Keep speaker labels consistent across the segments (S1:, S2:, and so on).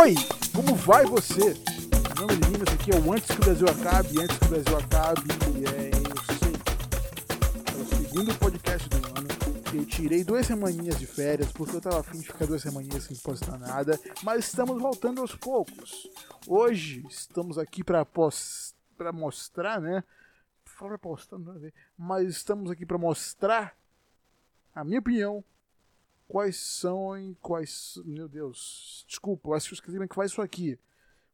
S1: Oi, como vai você? Meu nome é aqui é o Antes que o Brasil Acabe, Antes que o Brasil Acabe, é, eu sei, é o segundo podcast do ano. Eu tirei duas semaninhas de férias, porque eu tava afim de ficar duas semaninhas sem postar nada, mas estamos voltando aos poucos. Hoje estamos aqui para pos mostrar, né? Fala postar, não ver, mas estamos aqui para mostrar a minha opinião quais são quais. Meu Deus, desculpa, eu acho que eu esqueci como que faz isso aqui.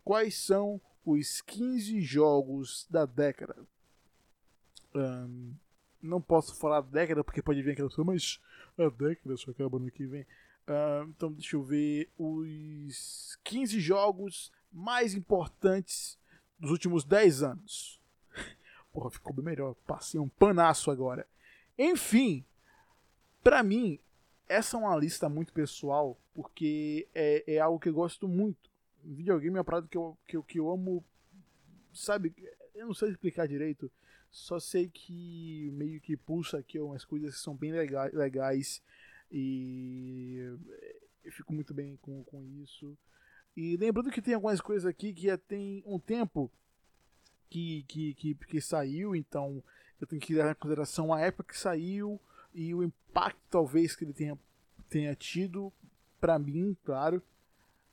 S1: Quais são os 15 jogos da década? Um, não posso falar década porque pode vir aquela pessoa, mas a década só acaba no que vem. Então deixa eu ver os 15 jogos mais importantes dos últimos 10 anos. Porra, ficou bem melhor. Passei um panaço agora. Enfim, para mim, essa é uma lista muito pessoal, porque é, é algo que eu gosto muito. Videogame é uma parada que eu, que, eu, que eu amo. Sabe, eu não sei explicar direito, só sei que meio que pulsa aqui umas coisas que são bem legais, e eu fico muito bem com, com isso. E lembrando que tem algumas coisas aqui que já tem um tempo que, que, que, que saiu, então eu tenho que dar em consideração a época que saiu, e o impacto talvez que ele tenha, tenha tido para mim, claro,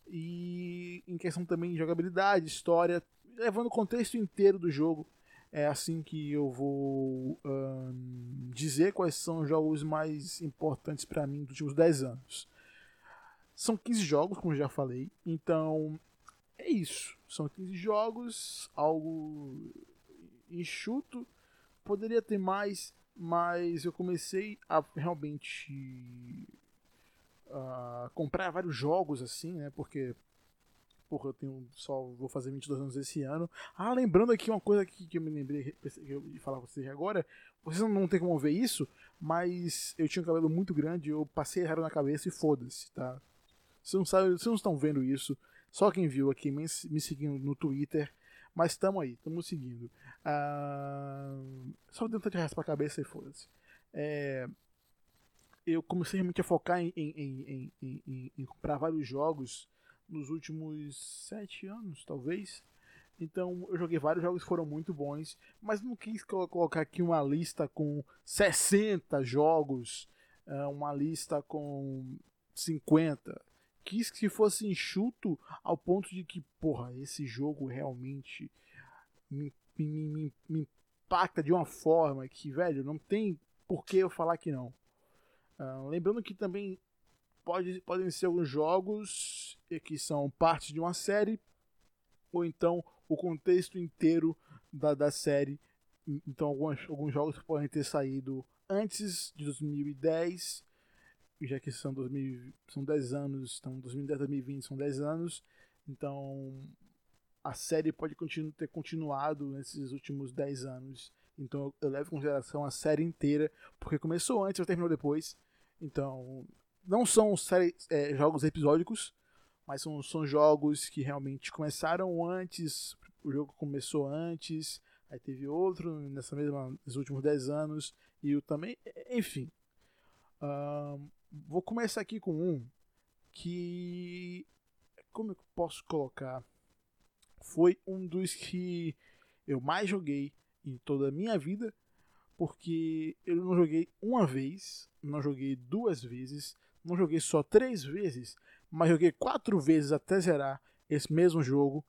S1: e em questão também de jogabilidade, história, levando o contexto inteiro do jogo. É assim que eu vou dizer quais são os jogos mais importantes para mim dos últimos 10 anos. São 15 jogos, como já falei, então é isso. São 15 jogos, algo enxuto. Poderia ter mais, mas eu comecei a realmente uh, comprar vários jogos assim, né? Porque porra, eu tenho só vou fazer 22 anos esse ano. Ah, lembrando aqui uma coisa que, que eu me lembrei de falar com vocês agora, vocês não tem como ver isso, mas eu tinha um cabelo muito grande, eu passei errado na cabeça e foda-se, tá? Vocês não sabem, vocês não estão vendo isso. Só quem viu aqui me, me seguindo no Twitter mas estamos aí, estamos seguindo. Uh, só tentar de raspar a cabeça e foda-se. É, eu comecei realmente a focar em, em, em, em, comprar vários jogos nos últimos sete anos, talvez. Então eu joguei vários jogos que foram muito bons, mas não quis colocar aqui uma lista com 60 jogos, ah, uma lista com 50 quis que fosse enxuto ao ponto de que, porra, esse jogo realmente me, me, me, me impacta de uma forma que, velho, não tem por que eu falar que não. Uh, lembrando que também pode, podem ser alguns jogos que são parte de uma série, ou então o contexto inteiro da, da série. Então, alguns, alguns jogos podem ter saído antes de 2010 já que são, 2000, são 10 anos, então 2010 2020 são 10 anos, então a série pode continu ter continuado nesses últimos 10 anos. Então eu levo em consideração a série inteira, porque começou antes ou terminou depois. Então não são série, é, jogos episódicos, mas são, são jogos que realmente começaram antes, o jogo começou antes, aí teve outro nessa mesma, nos últimos 10 anos, e o também, enfim. Um, Vou começar aqui com um que. Como eu posso colocar? Foi um dos que eu mais joguei em toda a minha vida, porque eu não joguei uma vez, não joguei duas vezes, não joguei só três vezes, mas joguei quatro vezes até zerar esse mesmo jogo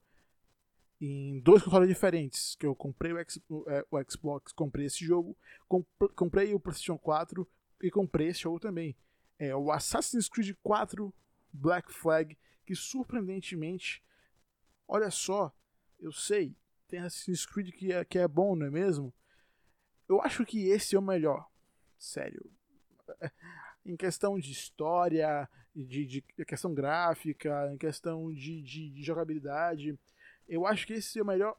S1: em dois consoles diferentes. Que eu comprei o, X, é, o Xbox, comprei esse jogo, comprei o PlayStation 4 e comprei esse jogo também é o Assassin's Creed 4 Black Flag, que surpreendentemente, olha só, eu sei, tem Assassin's Creed que é, que é bom, não é mesmo? Eu acho que esse é o melhor, sério. Em questão de história, de, de questão gráfica, em questão de, de, de jogabilidade, eu acho que esse é o melhor.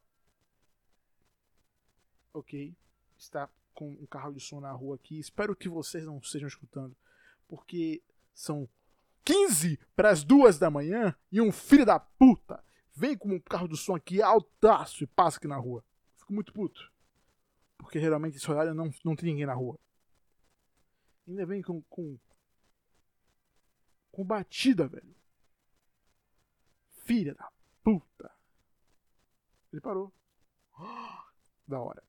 S1: Ok, está com um carro de som na rua aqui. Espero que vocês não estejam escutando porque são 15 para as duas da manhã e um filho da puta vem com um carro do som aqui altaço e passa aqui na rua. Fico muito puto. Porque geralmente esse horário não, não tem ninguém na rua. Ainda vem com, com. com batida, velho. Filha da puta. Ele parou. Da hora.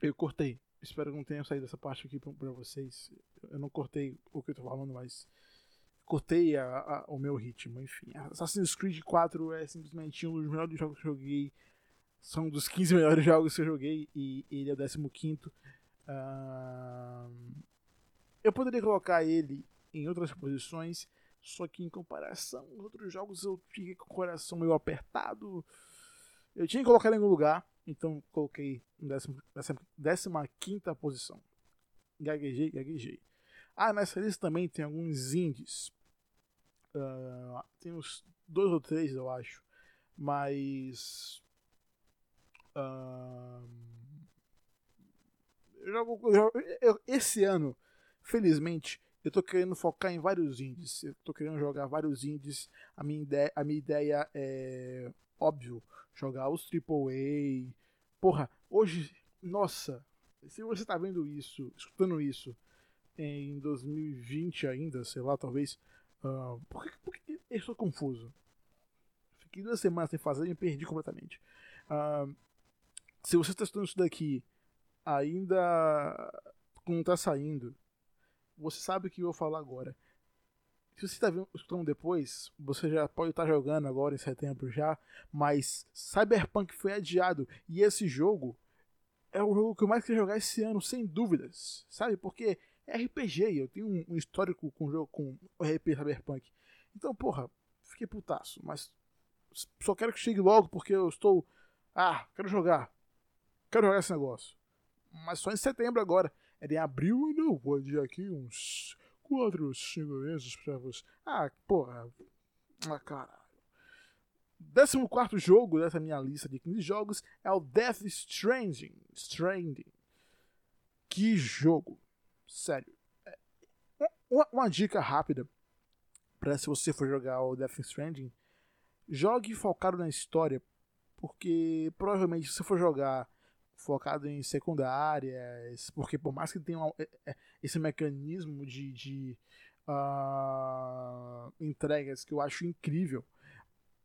S1: Eu cortei. Espero que não tenha saído essa parte aqui pra vocês. Eu não cortei o que eu tô falando, mas cortei a, a, o meu ritmo. Enfim, Assassin's Creed 4 é simplesmente um dos melhores jogos que eu joguei. São um dos 15 melhores jogos que eu joguei e ele é o 15. Uh, eu poderia colocar ele em outras posições, só que em comparação aos outros jogos eu fiquei com o coração meio apertado. Eu tinha que colocar ele em algum lugar, então coloquei em 15 posição. Gaguejei, gaguejei. Ah, nessa lista também tem alguns indies. Uh, tem uns dois ou três, eu acho. Mas. Uh, eu jogo, eu, eu, esse ano, felizmente, eu tô querendo focar em vários indies. Eu tô querendo jogar vários indies. A minha ideia, a minha ideia é, óbvio, jogar os AAA. Porra, hoje, nossa, se você tá vendo isso, escutando isso em 2020 ainda, sei lá, talvez. Uh, por, que, por que eu estou confuso? Fiquei duas semanas sem fazer e me perdi completamente. Uh, se você está estudando isso daqui ainda não está saindo, você sabe o que eu vou falar agora. Se você está escutando depois, você já pode estar tá jogando agora em setembro já, mas Cyberpunk foi adiado e esse jogo é o jogo que eu mais quero jogar esse ano, sem dúvidas, sabe? Porque é RPG, eu tenho um, histórico com jogo com RPG Cyberpunk. Então, porra, fiquei putaço, mas só quero que chegue logo porque eu estou. Ah, quero jogar. Quero jogar esse negócio. Mas só em setembro agora. Era em abril e não vou adiar aqui uns 4 ou 5 meses pra você. Ah, porra. Ah, caralho. 14 jogo dessa minha lista de 15 jogos é o Death Stranding. Stranding. Que jogo. Sério. É, uma, uma dica rápida para se você for jogar o Death Stranding, jogue focado na história, porque provavelmente se você for jogar focado em secundárias, porque por mais que tenha é, é, esse mecanismo de, de uh, entregas que eu acho incrível,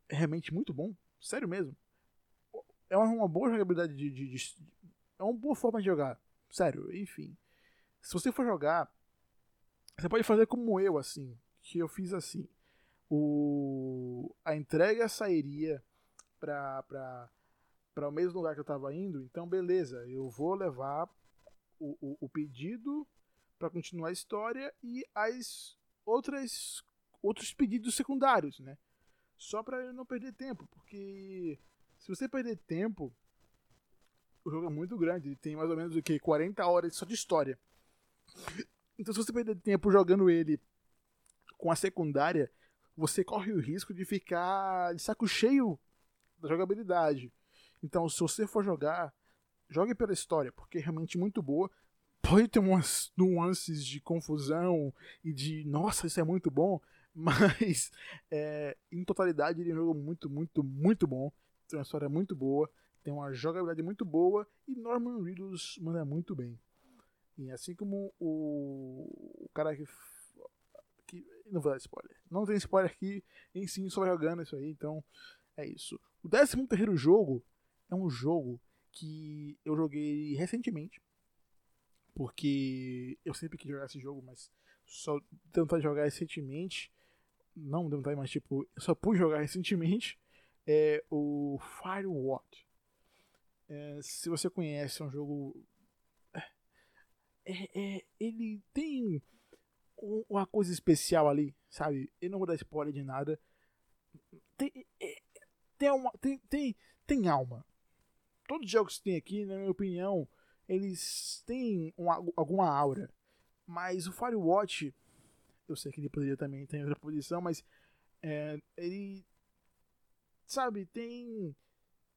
S1: é realmente muito bom, sério mesmo. É uma, boa jogabilidade de, de, de, É uma boa forma de jogar, sério, enfim. Se você for jogar, você pode fazer como eu, assim, que eu fiz assim. O, a entrega sairia para para o mesmo lugar que eu estava indo, então beleza, eu vou levar o, o, o pedido para continuar a história e as outras outros pedidos secundários, né? Só para eu não perder tempo, porque se você perder tempo, o jogo é muito grande, tem mais ou menos o que 40 horas só de história. Então, se você perder tempo jogando ele com a secundária, você corre o risco de ficar de saco cheio da jogabilidade. Então, se você for jogar, jogue pela história, porque é realmente muito boa. Pode ter umas nuances de confusão e de nossa, isso é muito bom, mas é, em totalidade ele é um jogo muito, muito, muito bom. Tem uma história muito boa, tem uma jogabilidade muito boa e Norman Reedus manda muito bem. E assim como o, o cara que, que. Não vou dar spoiler. Não tem spoiler aqui em si, só jogando isso aí, então é isso. O 13 terceiro jogo é um jogo que eu joguei recentemente. Porque eu sempre quis jogar esse jogo, mas só tentar jogar recentemente. Não tentar, mas tipo, eu só pude jogar recentemente. É o Firewatch. É, se você conhece, é um jogo é, é, ele tem uma coisa especial ali, sabe? Eu não vou dar spoiler de nada. Tem, é, tem, uma, tem, tem, tem alma. Todos os jogos que tem aqui, na minha opinião, eles têm uma, alguma aura. Mas o Firewatch, eu sei que ele poderia também ter outra posição, mas é, ele, sabe, tem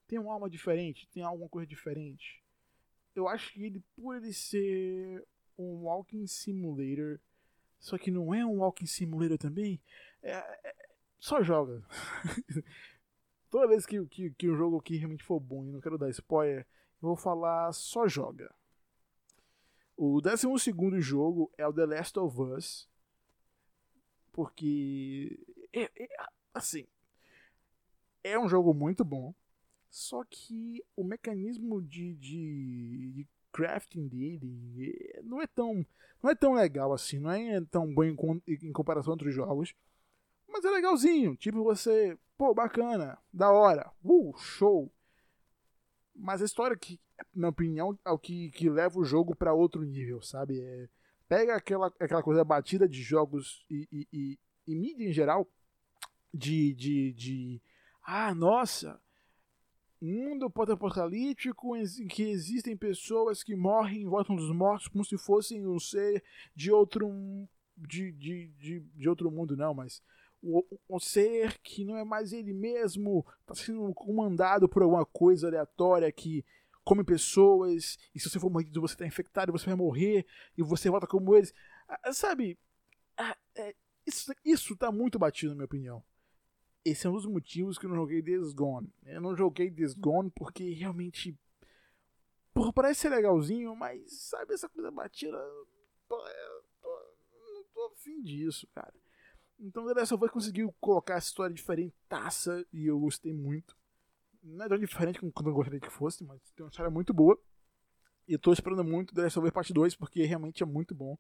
S1: tem uma alma diferente, tem alguma coisa diferente eu acho que ele, por ele ser um walking simulator, só que não é um walking simulator também, é, é, só joga. Toda vez que, que, que um jogo aqui realmente for bom e não quero dar spoiler, eu vou falar só joga. O 12 jogo é o The Last of Us. Porque. É, é, assim. é um jogo muito bom, só que o mecanismo de, de, de crafting dele é, não é tão não é tão legal assim, não é tão bom em, em comparação a outros jogos, mas é legalzinho, tipo você, pô, bacana, da hora, uh, show. Mas a história que, na opinião, é o que, que leva o jogo para outro nível, sabe? É, pega aquela, aquela coisa batida de jogos e, e, e, e mídia em geral, de, de, de ah, nossa, mundo pós-apocalíptico em que existem pessoas que morrem e voltam dos mortos como se fossem um ser de outro de, de, de, de outro mundo não, mas o ser que não é mais ele mesmo, está sendo comandado por alguma coisa aleatória que come pessoas, e se você for mordido você está infectado, você vai morrer, e você volta como eles. Ah, sabe, ah, é, isso, isso tá muito batido na minha opinião esse é um dos motivos que eu não joguei Days Gone. Eu não joguei Days Gone porque realmente. Porra, parece ser legalzinho, mas sabe essa coisa batida. Tô, tô, não tô afim disso, cara. Então The Last of Us conseguiu colocar essa história diferente, taça, e eu gostei muito. Não é tão diferente como eu gostaria que fosse, mas tem uma história muito boa. E eu tô esperando muito The Last of Us Parte 2, porque realmente é muito bom.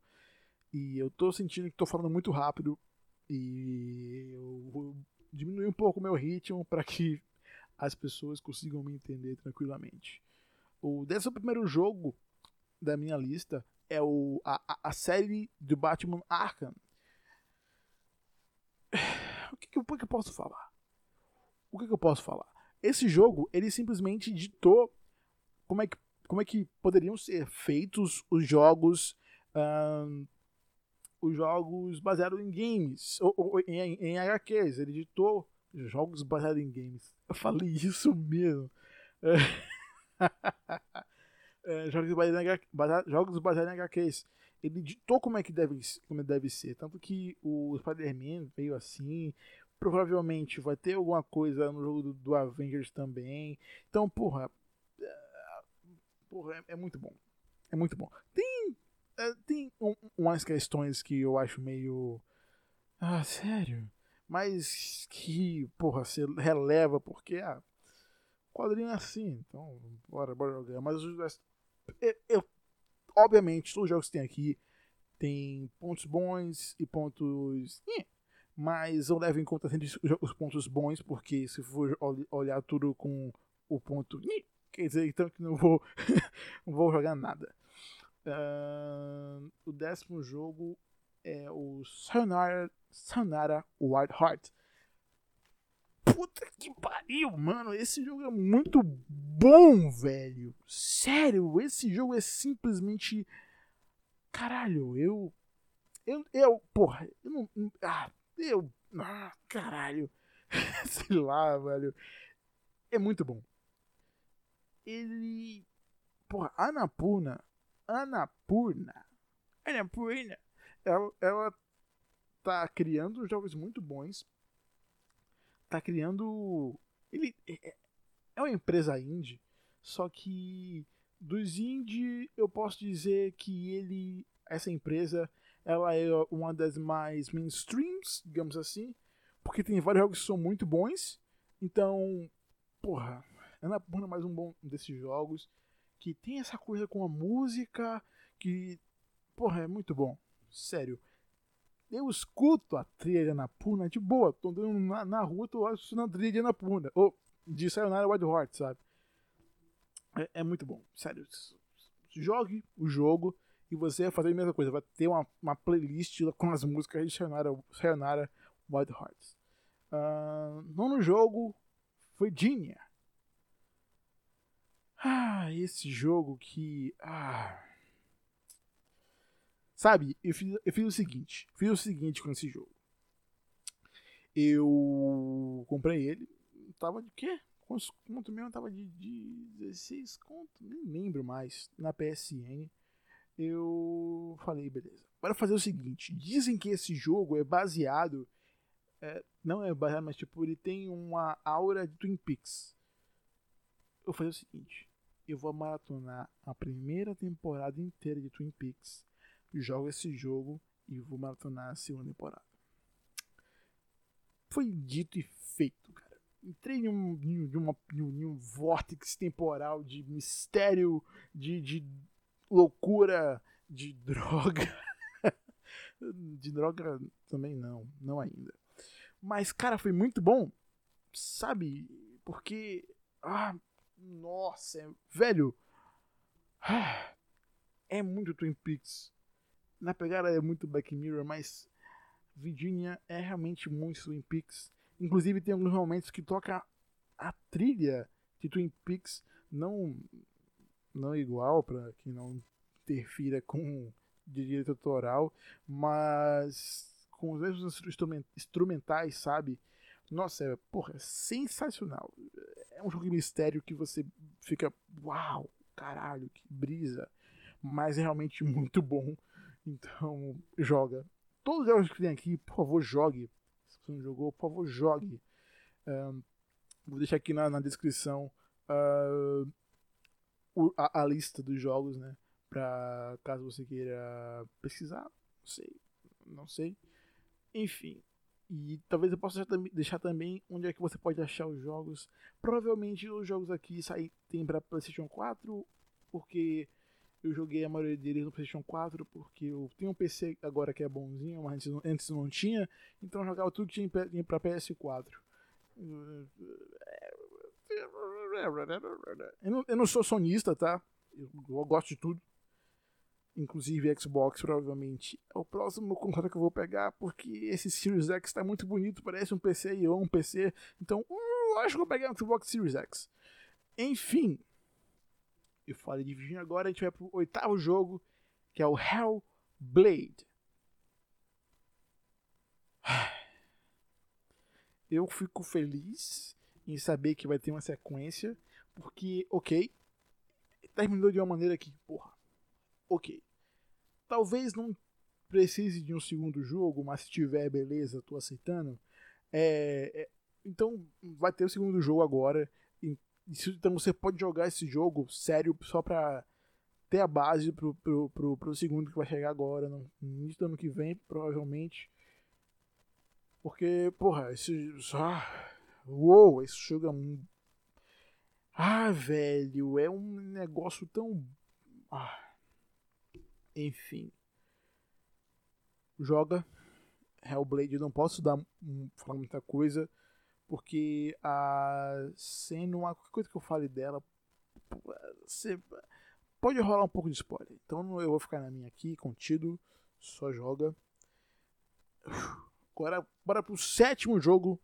S1: E eu tô sentindo que tô falando muito rápido. E eu diminuir um pouco o meu ritmo para que as pessoas consigam me entender tranquilamente. O décimo primeiro jogo da minha lista é o, a, a série do Batman Arkham. O que, que, que eu posso falar? O que, que eu posso falar? Esse jogo, ele simplesmente ditou como é que, como é que poderiam ser feitos os jogos um, os jogos baseados em games, ou, ou em, em HQs. Ele editou jogos baseados em games. Eu falei isso mesmo. É, jogos, baseados em, jogos baseados em HQs. Ele editou como é que deve, como deve ser. Tanto que o Spider-Man veio assim. Provavelmente vai ter alguma coisa no jogo do, do Avengers também. Então, porra. É, porra, é, é muito bom. É muito bom. Tem é, tem um, umas questões que eu acho meio. Ah, sério? Mas que, porra, você releva porque. Ah, quadrinho é assim, então bora, bora jogar. Mas eu, eu, obviamente, todos os jogos que tem aqui tem pontos bons e pontos. Mas eu levo em conta sempre os pontos bons, porque se for olhar tudo com o ponto. Quer dizer, então que não vou, não vou jogar nada. Uh, o décimo jogo é o Sayonara, Sayonara Wild Heart. Puta que pariu, mano. Esse jogo é muito bom, velho. Sério, esse jogo é simplesmente. Caralho, eu. Eu. eu porra, eu não. Ah, eu. Ah, caralho. Sei lá, velho. É muito bom. Ele. Porra, Anapurna Anapurna. Anapurna. Ela, ela tá criando jogos muito bons. Tá criando. Ele é, é, é uma empresa indie, só que dos indie eu posso dizer que ele, essa empresa, ela é uma das mais mainstreams, digamos assim, porque tem vários jogos que são muito bons. Então, porra, Anapurna é mais um bom desses jogos que tem essa coisa com a música que, porra, é muito bom. Sério. Eu escuto a trilha na Puna de boa. Tô andando na, na rua, tô escutando a trilha na Puna. Ou de Sayonara Wild Heart, sabe? É, é, muito bom. Sério. Jogue o jogo e você vai fazer a mesma coisa. Vai ter uma, uma playlist com as músicas de Sayonara, Sayonara Wild Hearts. Uh, nono jogo foi Genia. Ah, esse jogo que. Ah. Sabe, eu fiz, eu fiz o seguinte. Fiz o seguinte com esse jogo. Eu comprei ele. Tava de quê? Quanto mesmo? Tava de, de 16 conto. Nem lembro mais. Na PSN. Eu falei, beleza. Bora fazer o seguinte. Dizem que esse jogo é baseado. É, não é baseado, mas tipo, ele tem uma aura de Twin Peaks. Eu vou fazer o seguinte eu vou maratonar a primeira temporada inteira de Twin Peaks, jogo esse jogo e vou maratonar a segunda temporada. Foi dito e feito, cara. entrei em um, em, uma, em um vórtice temporal de mistério, de, de loucura, de droga. de droga também não, não ainda. Mas, cara, foi muito bom, sabe? Porque. Ah, nossa, é, velho. Ah, é muito Twin Peaks. Na pegada é muito Black Mirror, mas Virginia é realmente muito Twin Peaks. Inclusive tem alguns momentos que toca a trilha de Twin Peaks, não não igual para que não interfira com direito autoral, mas com os mesmos instrumentais, sabe? Nossa, é, porra, é sensacional. É um jogo de mistério que você fica, uau, caralho, que brisa. Mas é realmente muito bom. Então, joga. Todos os jogos que tem aqui, por favor, jogue. Se você não jogou, por favor, jogue. Um, vou deixar aqui na, na descrição uh, a, a, lista dos jogos, né? Pra caso você queira pesquisar. Não sei. Não sei. Enfim. E talvez eu possa deixar também onde é que você pode achar os jogos. Provavelmente os jogos aqui saem, tem para PlayStation 4, porque eu joguei a maioria deles no PlayStation 4 porque eu tenho um PC agora que é bonzinho, mas antes não, tinha, então eu jogava tudo que tinha para PS4. Eu não, eu não sou sonista, tá? Eu, eu, gosto de tudo. Inclusive Xbox, provavelmente. É o próximo console que eu vou pegar, porque esse Series X está muito bonito, parece um PC e eu um PC. Então, uh, acho que eu vou pegar um Xbox Series X. Enfim, eu falei de Virginia agora, a gente vai pro oitavo jogo, que é o Hellblade. Eu fico feliz em saber que vai ter uma sequência, porque, ok, terminou de uma maneira que, porra, ok. Talvez não precise de um segundo jogo, mas se tiver, beleza, tô aceitando. É, é, então vai ter o segundo jogo agora. Então você pode jogar esse jogo sério só pra ter a base pro, pro, pro, pro segundo que vai chegar agora, no início do ano que vem, provavelmente. Porque, porra, esse. Ah, uou, esse jogo é um. Ah, velho, é um negócio tão. Ah, enfim. Joga. Hellblade, não posso dar falar muita coisa porque a sendo qualquer coisa que eu fale dela, pode rolar um pouco de spoiler. Então eu vou ficar na minha aqui, contido, só joga. Agora bora pro sétimo jogo,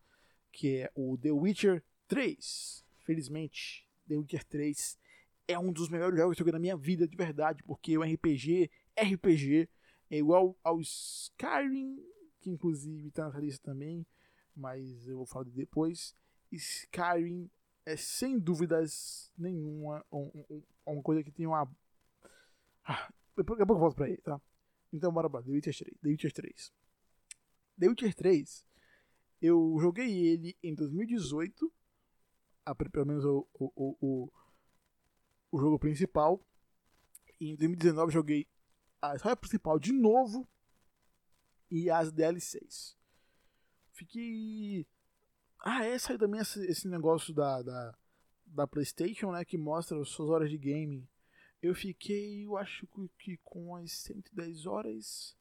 S1: que é o The Witcher 3. Felizmente, The Witcher 3 é um dos melhores jogos que eu joguei na minha vida de verdade, porque o RPG, RPG é igual ao Skyrim, que inclusive tá na lista também mas eu vou falar depois. Skyrim é sem dúvidas nenhuma um, um, uma coisa que tem uma. Ah, depois, depois eu volto pra ele, tá? Então bora pra The Witcher 3. The Witcher 3. The Witcher 3, eu joguei ele em 2018, a, pelo menos o, o, o, o, jogo principal. E em 2019 joguei a história principal de novo e as DLCs. Fiquei. Ah, é, saiu também esse, esse negócio da, da, da PlayStation, né? Que mostra as suas horas de game. Eu fiquei, eu acho que com as 110 horas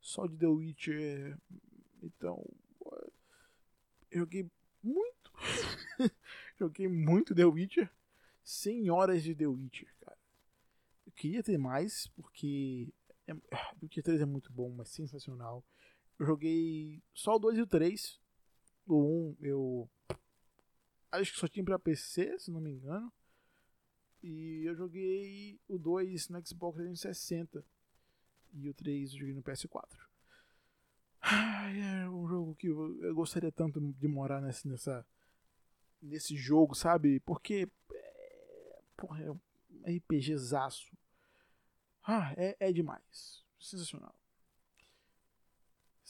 S1: só de The Witcher. Então. Joguei muito. joguei muito The Witcher. 100 horas de The Witcher, cara. Eu queria ter mais, porque. É, The Witcher 3 é muito bom, mas sensacional. Joguei só o 2 e o 3. O 1 eu. Acho que só tinha pra PC, se não me engano. E eu joguei o 2 no Xbox 360. E o 3 eu joguei no PS4. é um jogo que eu, eu, gostaria tanto de morar nesse, nessa, nesse jogo, sabe? Porque. É, porra, é um RPGzaço. Ah, é, é demais. Sensacional.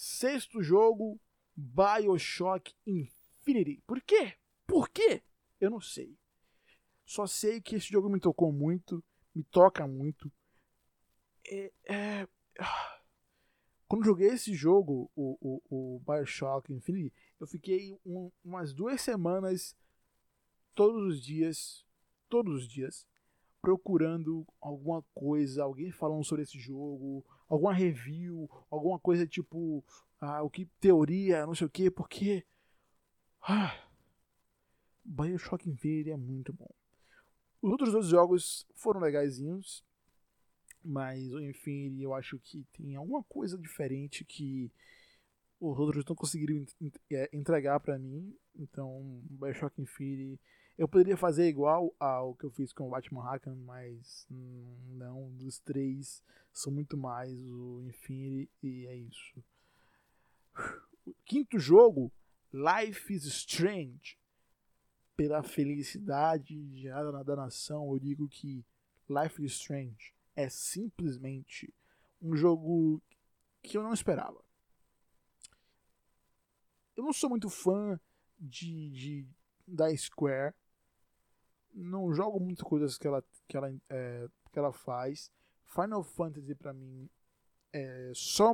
S1: Sexto jogo, Bioshock Infinity. Por quê? Por quê? Eu não sei. Só sei que esse jogo me tocou muito, me toca muito. É, é... Quando joguei esse jogo, o, o, o Bioshock Infinity, eu fiquei um, umas duas semanas, todos os dias, todos os dias, procurando alguma coisa, alguém falando sobre esse jogo, alguma review, alguma coisa tipo, ah, o que teoria, não sei o que, porque ah, Bioshock Infinity é muito bom. Os outros dois jogos foram legaisinhos, mas o Infinity eu acho que tem alguma coisa diferente que os outros não conseguiram é, entregar para mim. Então, Bioshock Infinity eu poderia fazer igual ao que eu fiz com o Batman Arkham, mas não, dos três são muito mais o Infinity e é isso. O quinto jogo, Life is Strange. Pela felicidade da nação, eu digo que Life is Strange é simplesmente um jogo que eu não esperava. Eu não sou muito fã de, de da Square. Não jogo muitas coisas que ela, que ela, é, que ela faz. Final Fantasy para mim é só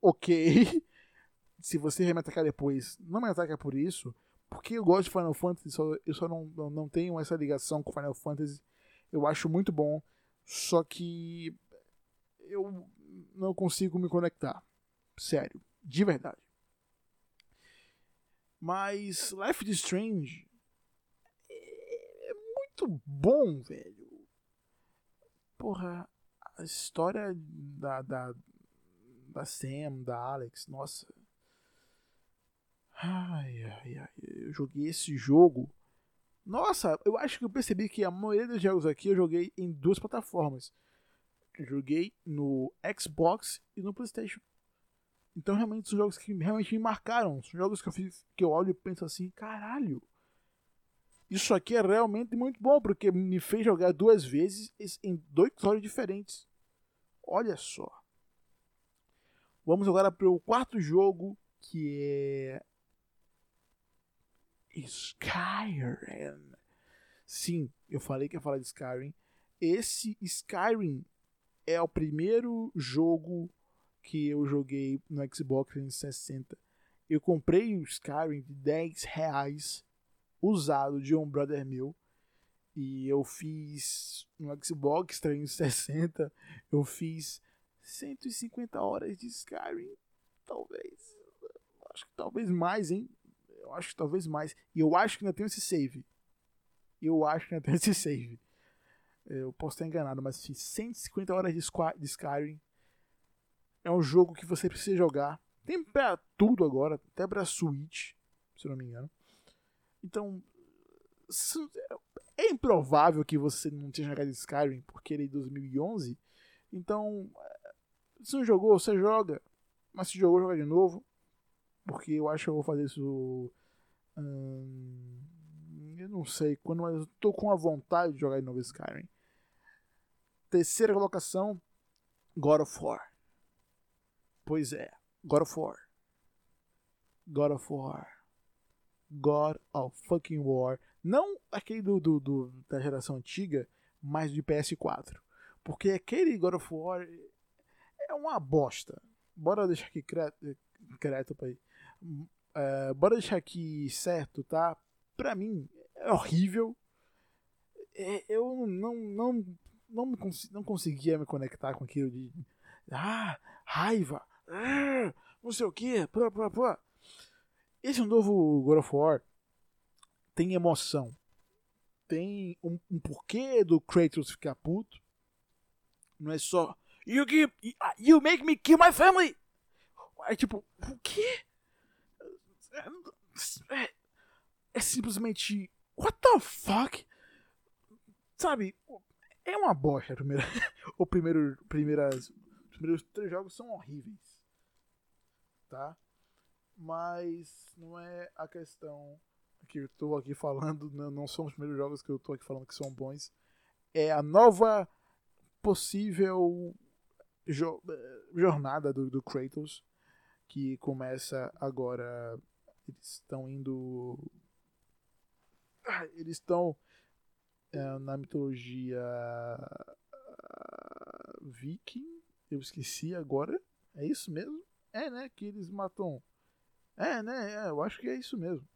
S1: ok. Se você me atacar depois, não me ataca por isso. Porque eu gosto de Final Fantasy, só, eu só não, não tenho essa ligação com Final Fantasy. Eu acho muito bom. Só que eu não consigo me conectar. Sério, de verdade. Mas Life is Strange é muito bom, velho. Porra, a história da, da, da Sam, da Alex, nossa. Ai, ai, ai. Eu joguei esse jogo nossa, eu acho que eu percebi que a maioria dos jogos aqui eu joguei em duas plataformas. Eu joguei no Xbox e no PlayStation. Então realmente são jogos que realmente me marcaram. São jogos que eu fiz, que eu olho e penso assim, caralho. Isso aqui é realmente muito bom, porque me fez jogar duas vezes em dois episódios diferentes. Olha só. Vamos agora para o quarto jogo, que é Skyrim. Sim, eu falei que ia falar de Skyrim. Esse Skyrim é o primeiro jogo que eu joguei no Xbox 360. Eu comprei o Skyrim de 10 reais usado de um brother meu. E eu fiz no Xbox 360, eu fiz 150 horas de Skyrim. Talvez. Acho que talvez mais, hein? Eu acho que talvez mais. E eu acho que ainda tem esse save. Eu acho que ainda tem esse save. Eu posso estar enganado, mas fiz 150 horas de, de Skyrim. É um jogo que você precisa jogar. Tem pra tudo agora, até pra Switch, se não me engano. Então, é improvável que você não tenha jogado Skyrim, porque ele é de 2011. Então, se não jogou, você joga. Mas se jogou, joga de novo. Porque eu acho que eu vou fazer isso. Hum, eu não sei quando, mas eu tô com a vontade de jogar de novo Skyrim. Terceira colocação: God of War. Pois é, God of War. God of War. God of fucking War. Não aquele do, do, do, da geração antiga, mas de PS4. Porque aquele God of War é uma bosta. Bora deixar aqui crédito pra. Uh, bora deixar aqui certo, tá? Pra mim, é horrível. É, eu não, não, não, me cons não conseguia me conectar com aquilo de. Ah, raiva! Ah, não sei o que. Pô, pô, pô. Esse novo God of War tem emoção. Tem um, um porquê do Kratos ficar puto. Não é só. You, give, you make me kill my family! É tipo, o quê? É, é simplesmente. What the fuck? Sabe? É uma bosta a primeira. o primeiro. Primeiras, os primeiros três jogos são horríveis. Tá? Mas não é a questão que eu tô aqui falando. Não, não são os primeiros jogos que eu tô aqui falando que são bons. É a nova possível jo jornada do, do Kratos que começa agora eles estão indo. Ah, eles estão é, na mitologia viking. Eu esqueci agora. É isso mesmo? É, né? Que eles matam. É, né? É, eu acho que é isso mesmo.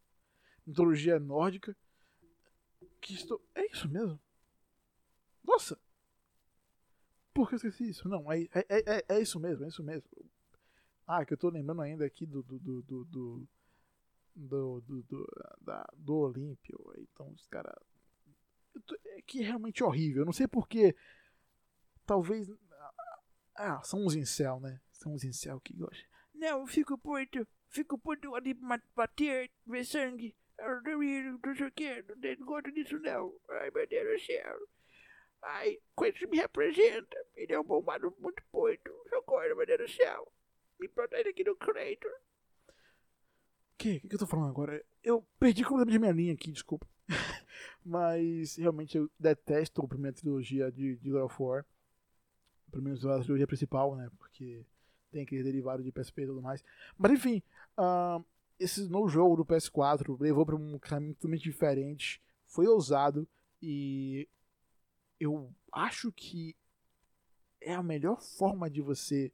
S1: Mitologia nórdica. Que estou. É isso mesmo? Nossa! Por que eu esqueci isso? Não, é, é, é, é isso mesmo, é isso mesmo. Ah, que eu tô lembrando ainda aqui do. do, do, do, do do, do, do, da, do Olímpio. Então, os caras. É que é realmente horrível. Eu não sei porque. Talvez. Ah, são uns incel, né? São uns incel que gostam. Não, fico puto. Fico puto ali bater, ver sangue. Eu não sei o que. Não gosto disso, não. Ai, meu Deus do céu. Ai, Quentin me representa. Ele é um bombado muito puto. Socorro, meu Deus do céu. Me protege aqui no Creator. Que? O que eu tô falando agora? Eu perdi completamente minha linha aqui, desculpa. Mas realmente eu detesto a primeira trilogia de, de God of War. Pelo menos a trilogia principal, né? Porque tem aquele derivado de PSP e tudo mais. Mas enfim, uh, esse novo jogo do PS4 levou para um caminho totalmente diferente. Foi ousado e eu acho que é a melhor forma de você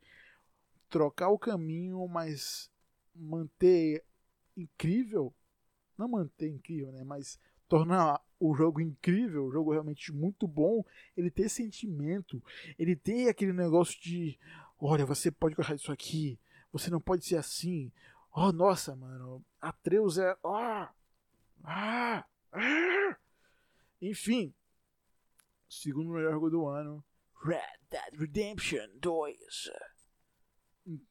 S1: trocar o caminho, mas manter incrível, não manter incrível, né, mas tornar o jogo incrível, o jogo realmente muito bom, ele ter sentimento, ele ter aquele negócio de, olha, você pode gostar disso aqui, você não pode ser assim. Oh, nossa, mano, Atreus é, ah, ah, ah. Enfim, segundo melhor jogo do ano, Red Dead Redemption 2.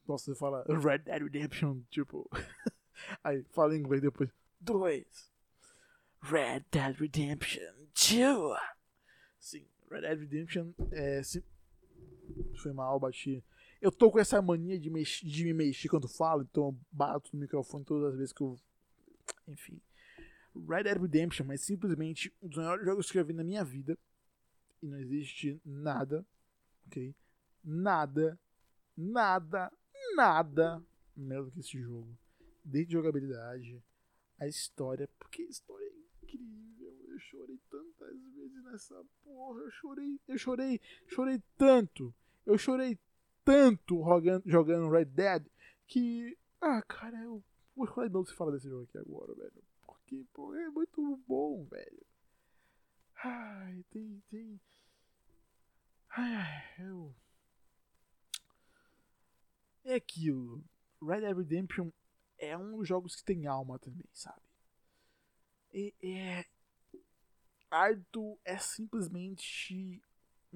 S1: Nossa, você fala Red Dead Redemption, tipo. Aí fala em inglês depois. 2. Red Dead Redemption 2. Sim, Red Dead Redemption é. Se... Foi mal, bati. Eu tô com essa mania de, mex... de me mexer quando falo, então eu bato no microfone todas as vezes que eu. Enfim. Red Dead Redemption é simplesmente um dos melhores jogos que eu vi na minha vida e não existe nada, ok? Nada, nada, nada melhor do que esse jogo. Desde jogabilidade, a história, porque a história é incrível. Eu chorei tantas vezes nessa porra. Eu chorei, eu chorei, chorei tanto. Eu chorei tanto jogando, jogando Red Dead que. Ah, cara, eu chorar de novo se falar desse jogo aqui agora, velho. Porque, pô, é muito bom, velho. Ai, tem. tem... Ai, eu. É aquilo. Red Dead Redemption é um dos jogos que tem alma também, sabe? E é. Arthur é simplesmente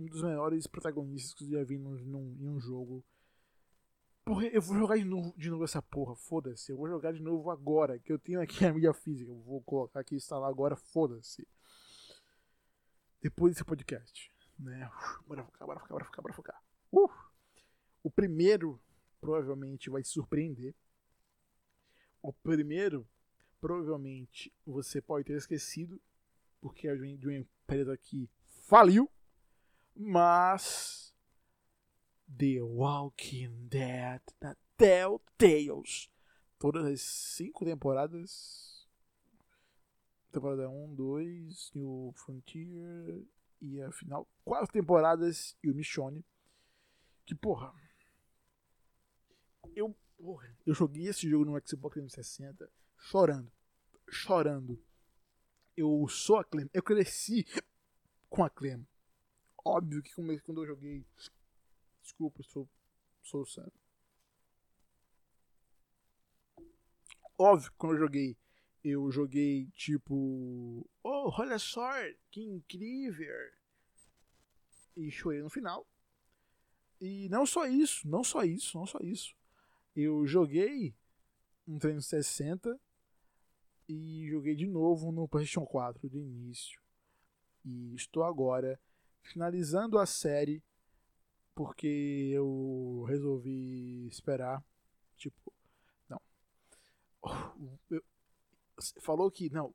S1: um dos melhores protagonistas que eu já vi num, num, em um jogo. Porra, eu vou jogar de novo, de novo essa porra, foda-se. Eu vou jogar de novo agora, que eu tenho aqui a mídia física. Eu vou colocar aqui e instalar agora, foda-se depois desse podcast. Né? Bora focar, bora focar, bora focar, bora focar. Uh! O primeiro provavelmente vai te surpreender. O primeiro, provavelmente, você pode ter esquecido, porque é de uma empresa que faliu, mas The Walking Dead da Telltales. Todas as cinco temporadas temporada 1, 2, New Frontier e a final. Quatro temporadas e o Michonne. Que porra. Eu, porra, eu joguei esse jogo no Xbox 360 chorando. Chorando. Eu sou a Clem. Eu cresci com a Clem. Óbvio que quando eu joguei. Desculpa, eu sou, sou o Sam. Óbvio que quando eu joguei eu joguei tipo, oh, olha só, que incrível! E chorei no final. E não só isso, não só isso, não só isso. Eu joguei um 360 e joguei de novo no PlayStation 4 de início. E estou agora finalizando a série porque eu resolvi esperar. Tipo, não. Eu, falou que, não,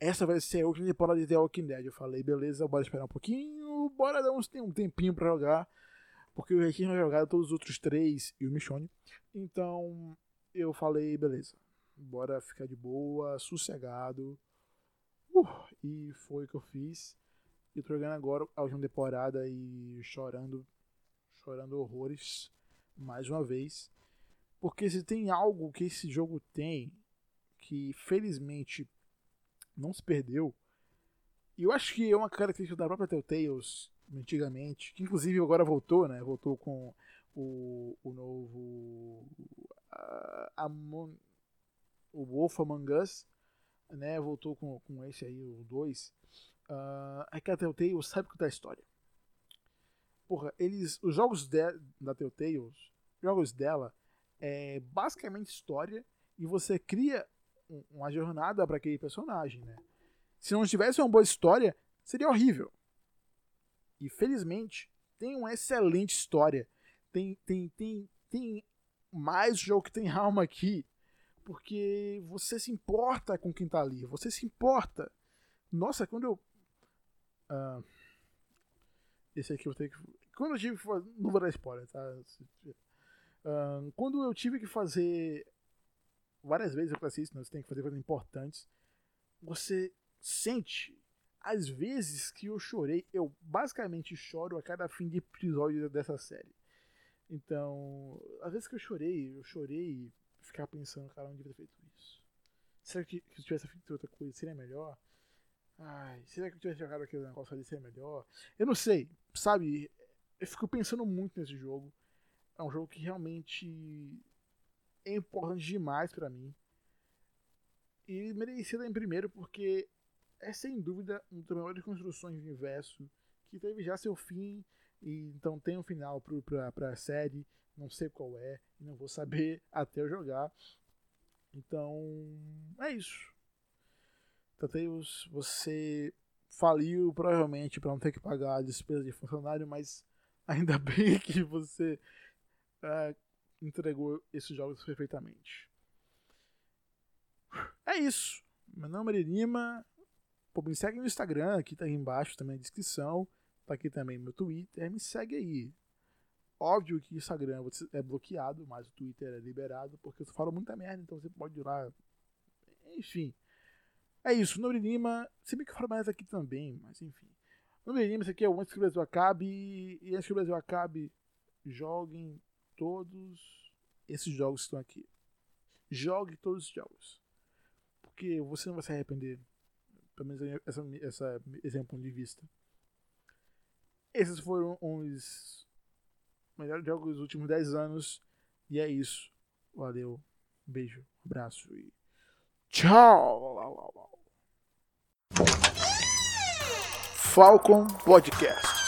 S1: essa vai ser a última temporada de The Walking Dead. Eu falei, beleza, bora esperar um pouquinho, bora dar uns, um tempinho pra jogar, porque eu já tinha jogado todos os outros três e o Michonne. Então, eu falei, beleza, bora ficar de boa, sossegado. Uh, e foi o que eu fiz. E tô jogando agora a última temporada e chorando, chorando horrores. mais uma vez. Porque se tem algo que esse jogo tem, que felizmente não se perdeu, e eu acho que é uma característica da própria Telltales, antigamente, que inclusive agora voltou, né? Voltou com o, o novo. Uh, o Wolf Among Us, né? Voltou com, com esse aí, o 2. Uh, é que a Telltale sabe contar história. Porra, eles. Os jogos de, da Telltale, os jogos dela, é basicamente história e você cria uma jornada para aquele personagem, né? Se não tivesse uma boa história, seria horrível. E felizmente tem uma excelente história. Tem tem tem tem mais jogo que tem alma aqui, porque você se importa com quem tá ali, você se importa. Nossa, quando eu uh, esse aqui eu tenho que quando eu tive que fazer, não vou dar spoiler, tá? Uh, quando eu tive que fazer várias vezes eu falei isso, né? você tem que fazer coisas importantes. Você sente às vezes que eu chorei, eu basicamente choro a cada fim de episódio dessa série. Então, às vezes que eu chorei, eu chorei e ficar pensando, cara, eu não devia ter feito isso. Será que, se eu tivesse feito outra coisa seria melhor? Ai, será que eu tivesse jogado aquele negócio ali seria melhor? Eu não sei, sabe? Eu fico pensando muito nesse jogo. É um jogo que realmente é importante demais para mim. E merecia em primeiro porque é sem dúvida uma das maiores construções de universo que teve já seu fim e então tem um final para a série. Não sei qual é, não vou saber até eu jogar. Então é isso. Tateus, você faliu provavelmente para não ter que pagar a despesa de funcionário, mas ainda bem que você é, entregou esses jogos perfeitamente. É isso. Meu nome é Lima. Pô, me segue no Instagram, aqui tá aí embaixo também a descrição. Tá aqui também meu Twitter. Me segue aí. Óbvio que o Instagram é bloqueado, mas o Twitter é liberado, porque eu falo muita merda, então você pode ir lá. Enfim. É isso, Nobre Lima. Se bem que falo mais aqui também, mas enfim. Nobre Lima, esse aqui é o Antes que o Brasil acabe. E antes que o Brasil acabe, joguem todos esses jogos que estão aqui. Jogue todos os jogos. Porque você não vai se arrepender pelo menos essa, essa, esse ponto de vista. Esses foram os melhores jogos dos últimos 10 anos. E é isso. Valeu. Beijo, abraço e tchau. Falcon Podcast.